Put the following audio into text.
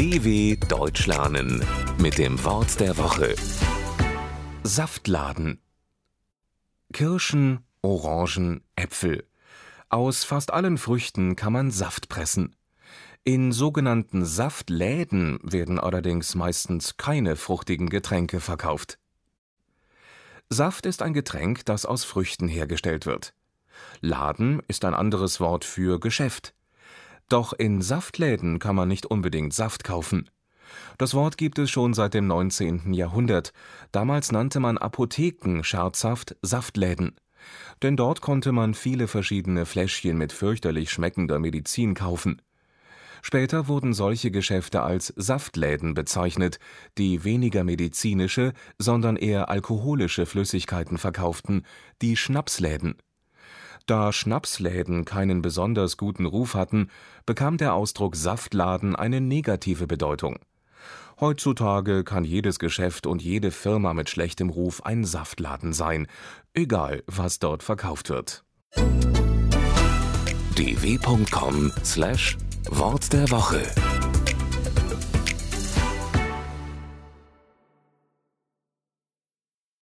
DW Deutsch lernen mit dem Wort der Woche. Saftladen. Kirschen, Orangen, Äpfel. Aus fast allen Früchten kann man Saft pressen. In sogenannten Saftläden werden allerdings meistens keine fruchtigen Getränke verkauft. Saft ist ein Getränk, das aus Früchten hergestellt wird. Laden ist ein anderes Wort für Geschäft. Doch in Saftläden kann man nicht unbedingt Saft kaufen. Das Wort gibt es schon seit dem 19. Jahrhundert. Damals nannte man Apotheken scherzhaft Saftläden. Denn dort konnte man viele verschiedene Fläschchen mit fürchterlich schmeckender Medizin kaufen. Später wurden solche Geschäfte als Saftläden bezeichnet, die weniger medizinische, sondern eher alkoholische Flüssigkeiten verkauften, die Schnapsläden. Da Schnapsläden keinen besonders guten Ruf hatten, bekam der Ausdruck Saftladen eine negative Bedeutung. Heutzutage kann jedes Geschäft und jede Firma mit schlechtem Ruf ein Saftladen sein, egal was dort verkauft wird. dw.com/wort der Woche